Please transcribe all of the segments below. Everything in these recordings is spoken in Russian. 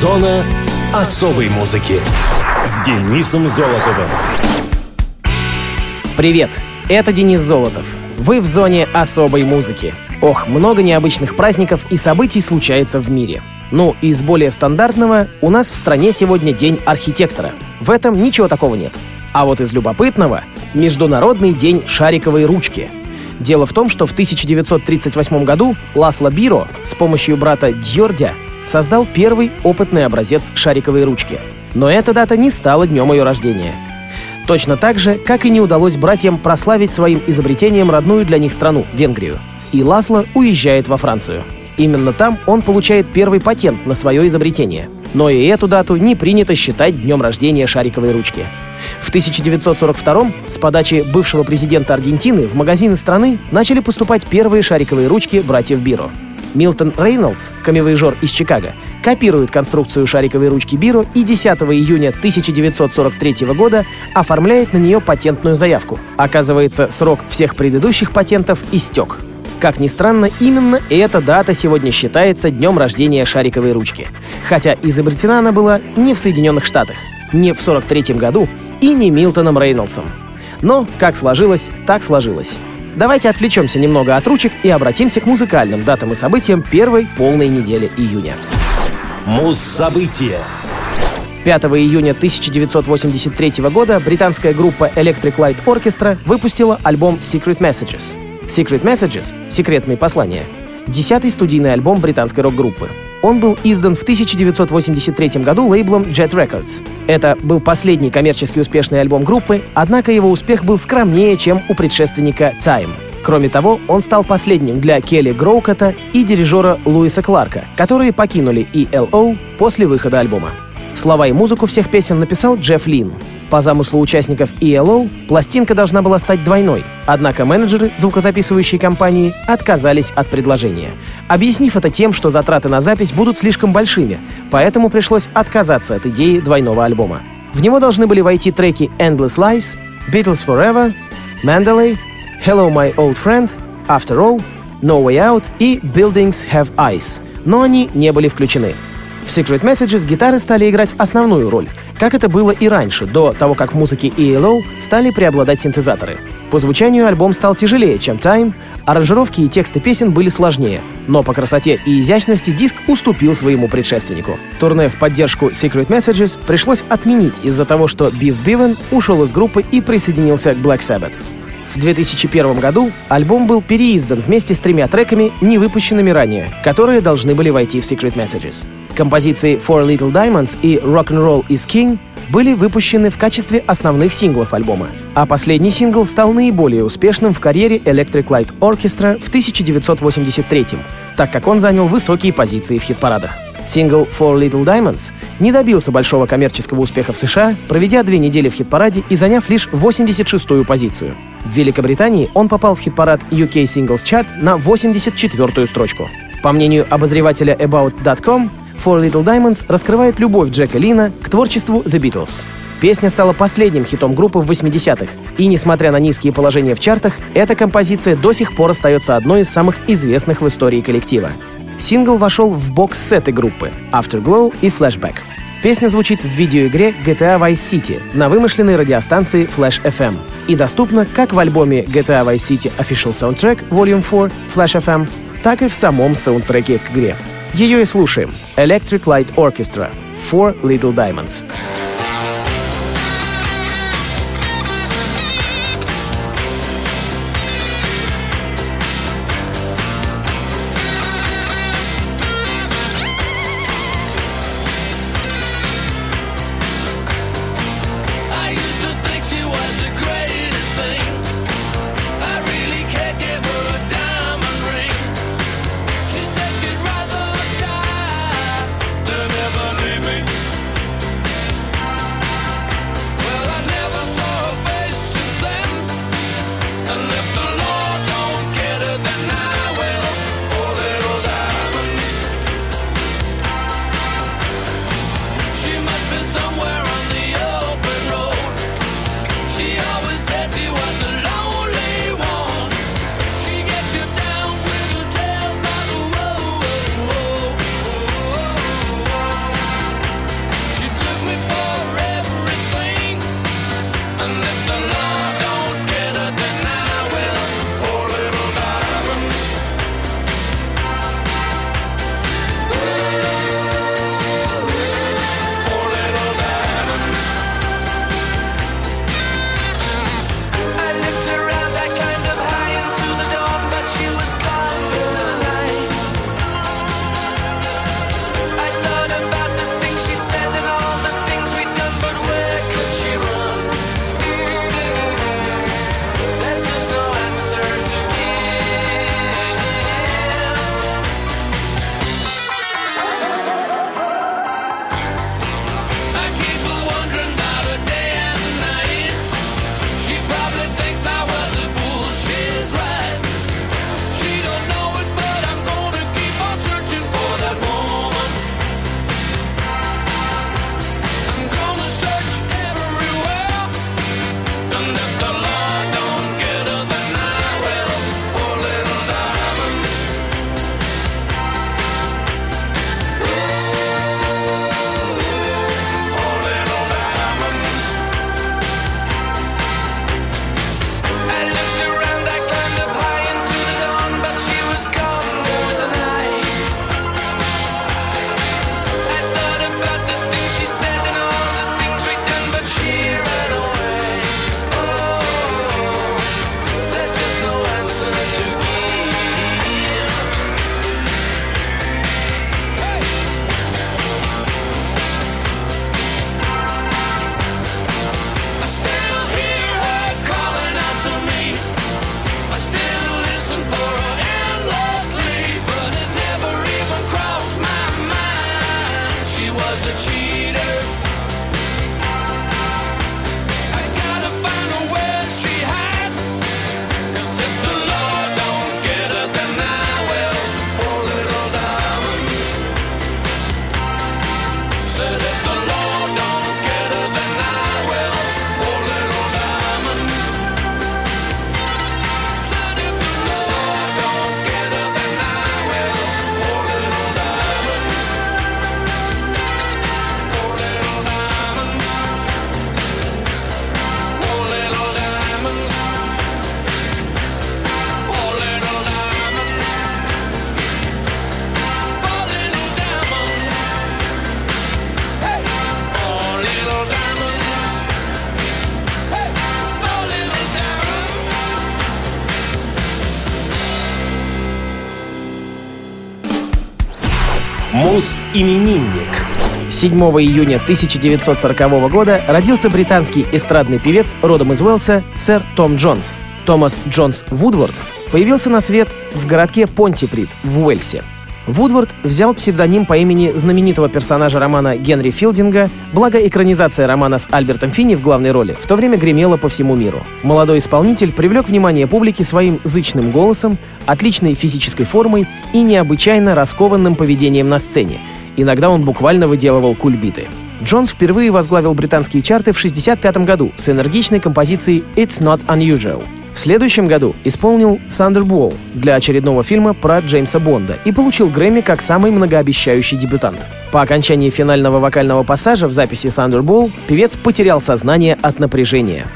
Зона особой музыки с Денисом Золотовым. Привет, это Денис Золотов. Вы в зоне особой музыки. Ох, много необычных праздников и событий случается в мире. Ну, из более стандартного у нас в стране сегодня День архитектора. В этом ничего такого нет. А вот из любопытного — Международный день шариковой ручки. Дело в том, что в 1938 году Ласло Биро с помощью брата Дьордя создал первый опытный образец шариковой ручки. Но эта дата не стала днем ее рождения. Точно так же, как и не удалось братьям прославить своим изобретением родную для них страну — Венгрию. И Ласло уезжает во Францию. Именно там он получает первый патент на свое изобретение. Но и эту дату не принято считать днем рождения шариковой ручки. В 1942 с подачи бывшего президента Аргентины в магазины страны начали поступать первые шариковые ручки братьев Биро. Милтон Рейнольдс, камевоежор из Чикаго, копирует конструкцию шариковой ручки Биро и 10 июня 1943 года оформляет на нее патентную заявку. Оказывается, срок всех предыдущих патентов истек. Как ни странно, именно эта дата сегодня считается днем рождения шариковой ручки. Хотя изобретена она была не в Соединенных Штатах, не в 43 году и не Милтоном Рейнольдсом. Но как сложилось, так сложилось. Давайте отвлечемся немного от ручек и обратимся к музыкальным датам и событиям первой полной недели июня. Муз-события. 5 июня 1983 года британская группа Electric Light Orchestra выпустила альбом Secret Messages. Secret Messages — секретные послания — десятый студийный альбом британской рок-группы. Он был издан в 1983 году лейблом Jet Records. Это был последний коммерчески успешный альбом группы, однако его успех был скромнее, чем у предшественника Time. Кроме того, он стал последним для Келли Гроукота и дирижера Луиса Кларка, которые покинули ELO после выхода альбома. Слова и музыку всех песен написал Джефф Лин. По замыслу участников ELO, пластинка должна была стать двойной, однако менеджеры звукозаписывающей компании отказались от предложения, объяснив это тем, что затраты на запись будут слишком большими, поэтому пришлось отказаться от идеи двойного альбома. В него должны были войти треки Endless Lies, Beatles Forever, Mandalay, Hello My Old Friend, After All, No Way Out и Buildings Have Eyes, но они не были включены. В Secret Messages гитары стали играть основную роль, как это было и раньше, до того, как в музыке ELO стали преобладать синтезаторы. По звучанию альбом стал тяжелее, чем Time, аранжировки и тексты песен были сложнее, но по красоте и изящности диск уступил своему предшественнику. Турне в поддержку Secret Messages пришлось отменить из-за того, что Бив Бивен ушел из группы и присоединился к Black Sabbath. В 2001 году альбом был переиздан вместе с тремя треками, не выпущенными ранее, которые должны были войти в Secret Messages. Композиции Four Little Diamonds и Rock'n'Roll is King были выпущены в качестве основных синглов альбома, а последний сингл стал наиболее успешным в карьере Electric Light Orchestra в 1983 так как он занял высокие позиции в хит-парадах. Сингл Four Little Diamonds не добился большого коммерческого успеха в США, проведя две недели в хит-параде и заняв лишь 86-ю позицию. В Великобритании он попал в хит-парад UK Singles Chart на 84-ю строчку. По мнению обозревателя About.com, Four Little Diamonds раскрывает любовь Джека Лина к творчеству The Beatles. Песня стала последним хитом группы в 80-х, и, несмотря на низкие положения в чартах, эта композиция до сих пор остается одной из самых известных в истории коллектива. Сингл вошел в бокс-сеты группы Afterglow и Flashback. Песня звучит в видеоигре GTA Vice City на вымышленной радиостанции Flash FM и доступна как в альбоме GTA Vice City Official Soundtrack Volume 4 Flash FM, так и в самом саундтреке к игре. Ее и слушаем. Electric Light Orchestra Four Little Diamonds. Мус-именинник. 7 июня 1940 года родился британский эстрадный певец родом из Уэльса сэр Том Джонс. Томас Джонс Вудворд появился на свет в городке Понтиприд в Уэльсе. Вудворд взял псевдоним по имени знаменитого персонажа романа Генри Филдинга, благо экранизация романа с Альбертом Финни в главной роли в то время гремела по всему миру. Молодой исполнитель привлек внимание публики своим зычным голосом, отличной физической формой и необычайно раскованным поведением на сцене. Иногда он буквально выделывал кульбиты. Джонс впервые возглавил британские чарты в 1965 году с энергичной композицией «It's Not Unusual». В следующем году исполнил «Thunderball» для очередного фильма про Джеймса Бонда и получил Грэмми как самый многообещающий дебютант. По окончании финального вокального пассажа в записи «Thunderball» певец потерял сознание от напряжения.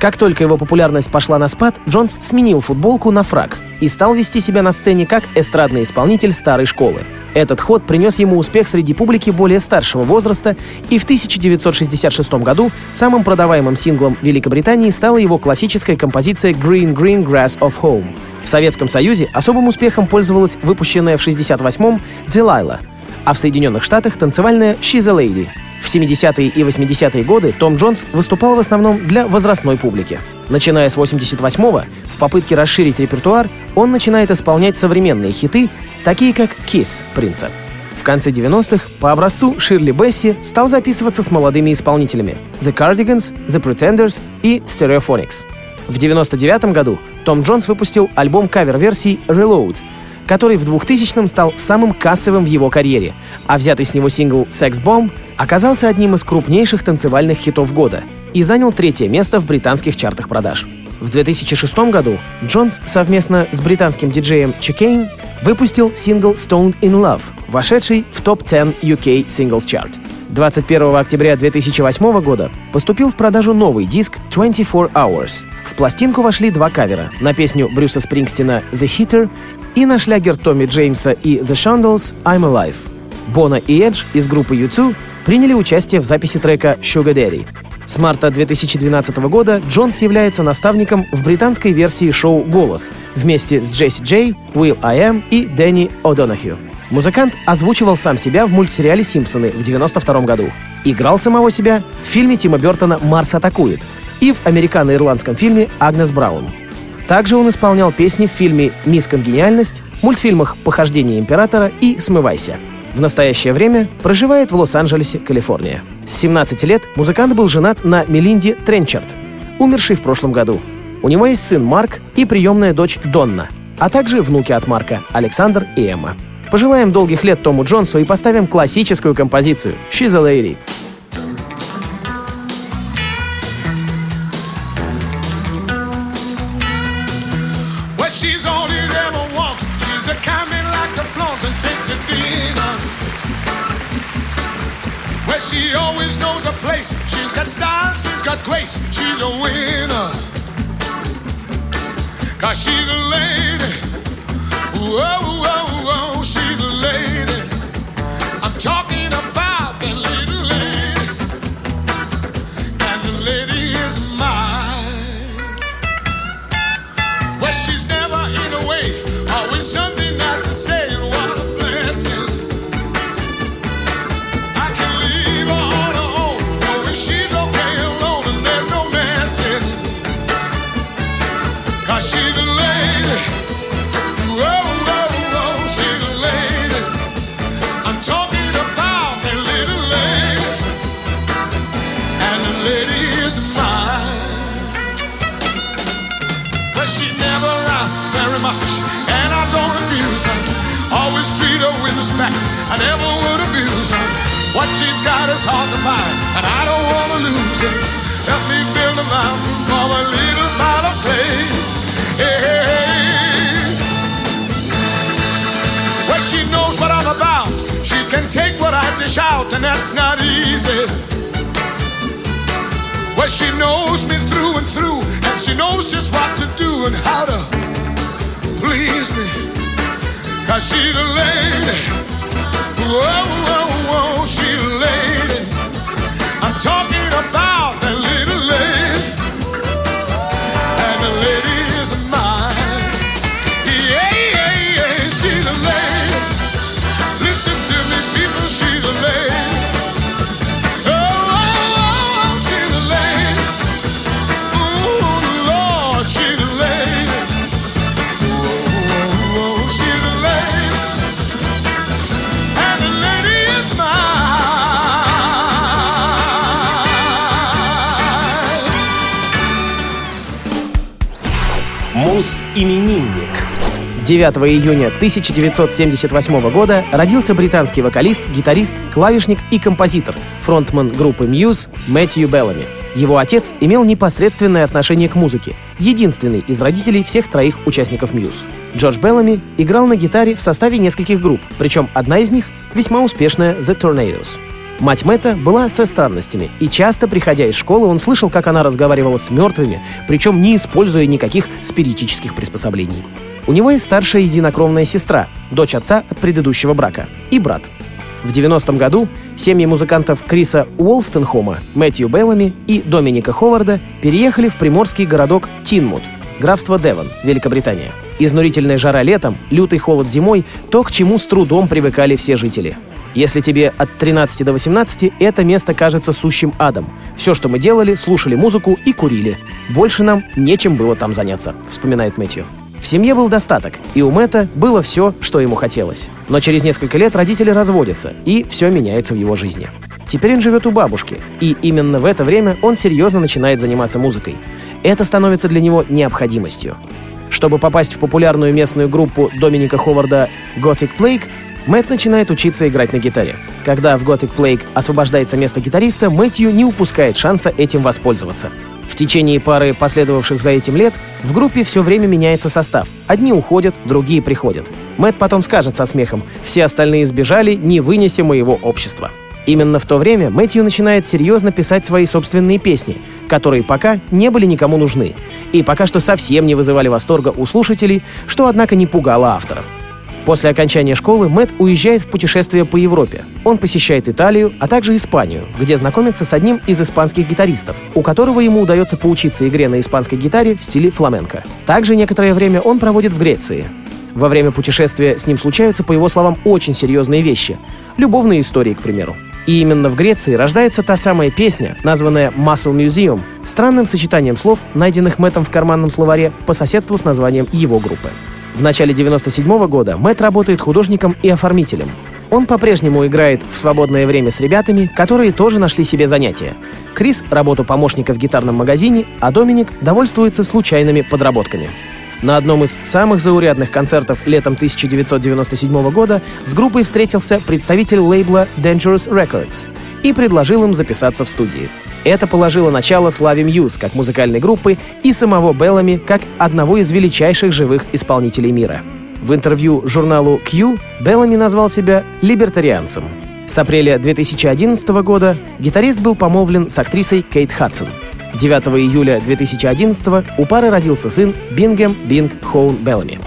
Как только его популярность пошла на спад, Джонс сменил футболку на фраг и стал вести себя на сцене как эстрадный исполнитель старой школы. Этот ход принес ему успех среди публики более старшего возраста, и в 1966 году самым продаваемым синглом Великобритании стала его классическая композиция «Green Green Grass of Home». В Советском Союзе особым успехом пользовалась выпущенная в 1968-м «Delilah», а в Соединенных Штатах танцевальная «She's a Lady». В 70-е и 80-е годы Том Джонс выступал в основном для возрастной публики. Начиная с 88-го, в попытке расширить репертуар, он начинает исполнять современные хиты, такие как «Kiss» Принца. В конце 90-х по образцу Ширли Бесси стал записываться с молодыми исполнителями The Cardigans, The Pretenders и Stereophonics. В 99 году Том Джонс выпустил альбом кавер-версий Reload, который в 2000-м стал самым кассовым в его карьере, а взятый с него сингл «Sex Bomb» оказался одним из крупнейших танцевальных хитов года и занял третье место в британских чартах продаж. В 2006 году Джонс совместно с британским диджеем Chicane выпустил сингл «Stoned in Love», вошедший в топ-10 UK Singles Chart. 21 октября 2008 года поступил в продажу новый диск 24 Hours. В пластинку вошли два кавера на песню Брюса Спрингстина «The Hitter» и на шлягер Томми Джеймса и The Shondells «I'm Alive». Бона и Эдж из группы U2 приняли участие в записи трека «Sugar Daddy». С марта 2012 года Джонс является наставником в британской версии шоу «Голос» вместе с Джесси Джей, Уилл I Am и Дэнни О'Донахью. Музыкант озвучивал сам себя в мультсериале «Симпсоны» в 1992 году. Играл самого себя в фильме Тима Бертона «Марс атакует» и в американо-ирландском фильме «Агнес Браун». Также он исполнял песни в фильме «Мисс Конгениальность», мультфильмах «Похождение императора» и «Смывайся». В настоящее время проживает в Лос-Анджелесе, Калифорния. С 17 лет музыкант был женат на Мелинде Тренчард, умершей в прошлом году. У него есть сын Марк и приемная дочь Донна, а также внуки от Марка Александр и Эмма. Пожелаем долгих лет Тому Джонсу и поставим классическую композицию «She's a Lady». Kind that like to flaunt and take to dinner. Well, she always knows a place. She's got style, she's got grace. She's a winner. Cause she's a lady. Whoa, whoa, whoa, she's a lady. I'm talking about that little lady. And the lady is mine. Well, she's never in a way, always something I never would abuse her. What she's got is hard to find, and I don't wanna lose it. Help me build a mountain from a little pot of clay. Hey, hey, hey. Well, she knows what I'm about. She can take what I dish out, and that's not easy. Well, she knows me through and through, and she knows just what to do and how to please me. Cause she's a lady. Whoa, whoa, whoa, she's a lady. I'm talking about that mine. Мус-именинник. 9 июня 1978 года родился британский вокалист, гитарист, клавишник и композитор, фронтман группы Muse Мэтью Беллами. Его отец имел непосредственное отношение к музыке, единственный из родителей всех троих участников Muse. Джордж Беллами играл на гитаре в составе нескольких групп, причем одна из них весьма успешная The Tornadoes. Мать Мэтта была со странностями, и часто, приходя из школы, он слышал, как она разговаривала с мертвыми, причем не используя никаких спиритических приспособлений. У него есть старшая единокровная сестра, дочь отца от предыдущего брака, и брат. В 90-м году семьи музыкантов Криса Уолстенхома, Мэтью Беллами и Доминика Ховарда переехали в приморский городок Тинмут, графство Девон, Великобритания. Изнурительная жара летом, лютый холод зимой — то, к чему с трудом привыкали все жители. Если тебе от 13 до 18, это место кажется сущим адом. Все, что мы делали, слушали музыку и курили. Больше нам нечем было там заняться, вспоминает Мэтью. В семье был достаток, и у Мэтта было все, что ему хотелось. Но через несколько лет родители разводятся, и все меняется в его жизни. Теперь он живет у бабушки, и именно в это время он серьезно начинает заниматься музыкой. Это становится для него необходимостью. Чтобы попасть в популярную местную группу Доминика Ховарда Gothic Plague, Мэтт начинает учиться играть на гитаре. Когда в Gothic Plague освобождается место гитариста, Мэтью не упускает шанса этим воспользоваться. В течение пары последовавших за этим лет в группе все время меняется состав. Одни уходят, другие приходят. Мэтт потом скажет со смехом «Все остальные сбежали, не вынеся моего общества». Именно в то время Мэтью начинает серьезно писать свои собственные песни, которые пока не были никому нужны, и пока что совсем не вызывали восторга у слушателей, что, однако, не пугало авторов. После окончания школы Мэтт уезжает в путешествие по Европе. Он посещает Италию, а также Испанию, где знакомится с одним из испанских гитаристов, у которого ему удается поучиться игре на испанской гитаре в стиле фламенко. Также некоторое время он проводит в Греции. Во время путешествия с ним случаются, по его словам, очень серьезные вещи. Любовные истории, к примеру. И именно в Греции рождается та самая песня, названная «Muscle Museum», странным сочетанием слов, найденных Мэттом в карманном словаре по соседству с названием его группы. В начале 97 года Мэтт работает художником и оформителем. Он по-прежнему играет в свободное время с ребятами, которые тоже нашли себе занятия. Крис — работу помощника в гитарном магазине, а Доминик довольствуется случайными подработками. На одном из самых заурядных концертов летом 1997 года с группой встретился представитель лейбла Dangerous Records и предложил им записаться в студии. Это положило начало славе Мьюз как музыкальной группы и самого Беллами как одного из величайших живых исполнителей мира. В интервью журналу Q Беллами назвал себя либертарианцем. С апреля 2011 года гитарист был помолвлен с актрисой Кейт Хадсон. 9 июля 2011 у пары родился сын Бингем Бинг Хоун Беллами.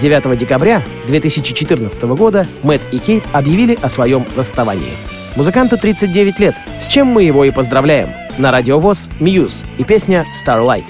9 декабря 2014 года Мэтт и Кейт объявили о своем расставании. Музыканту 39 лет, с чем мы его и поздравляем. На радиовоз Мьюз и песня Starlight.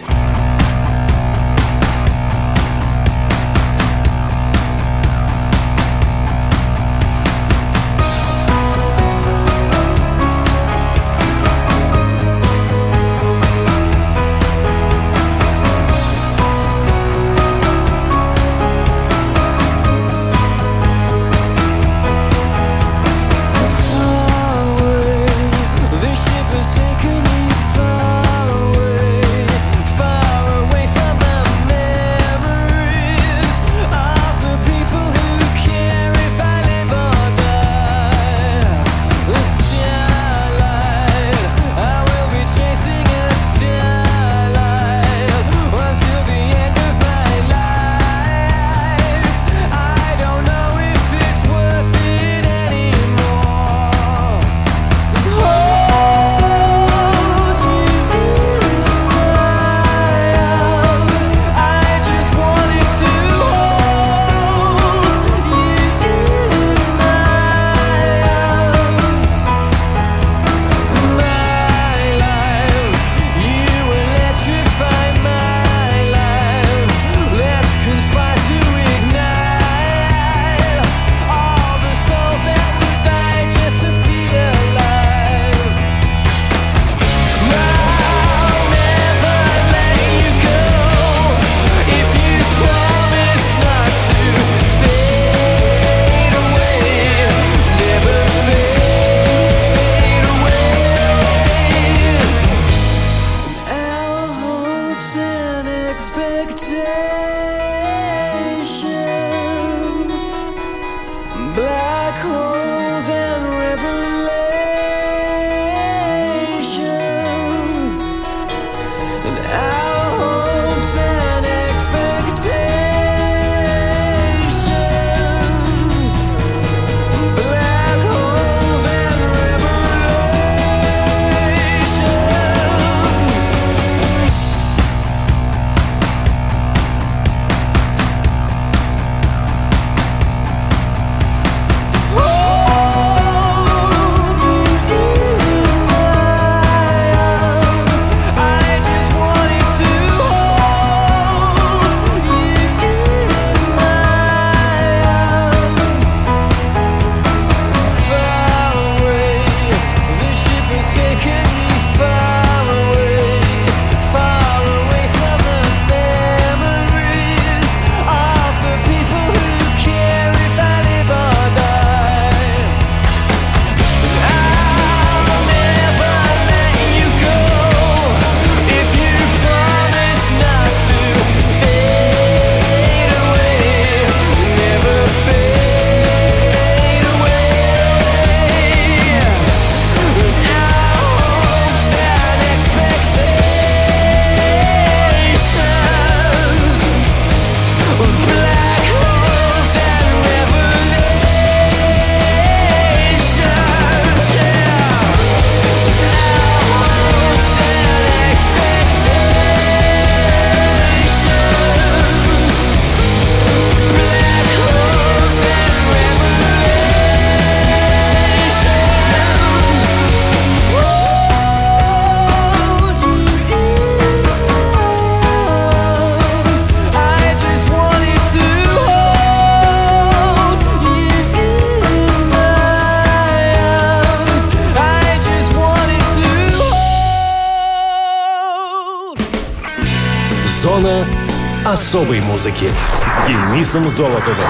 Особой музыки с Денисом Золотовым.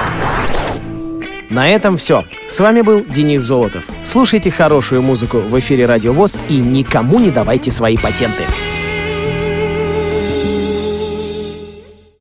На этом все. С вами был Денис Золотов. Слушайте хорошую музыку в эфире Радио ВОЗ и никому не давайте свои патенты.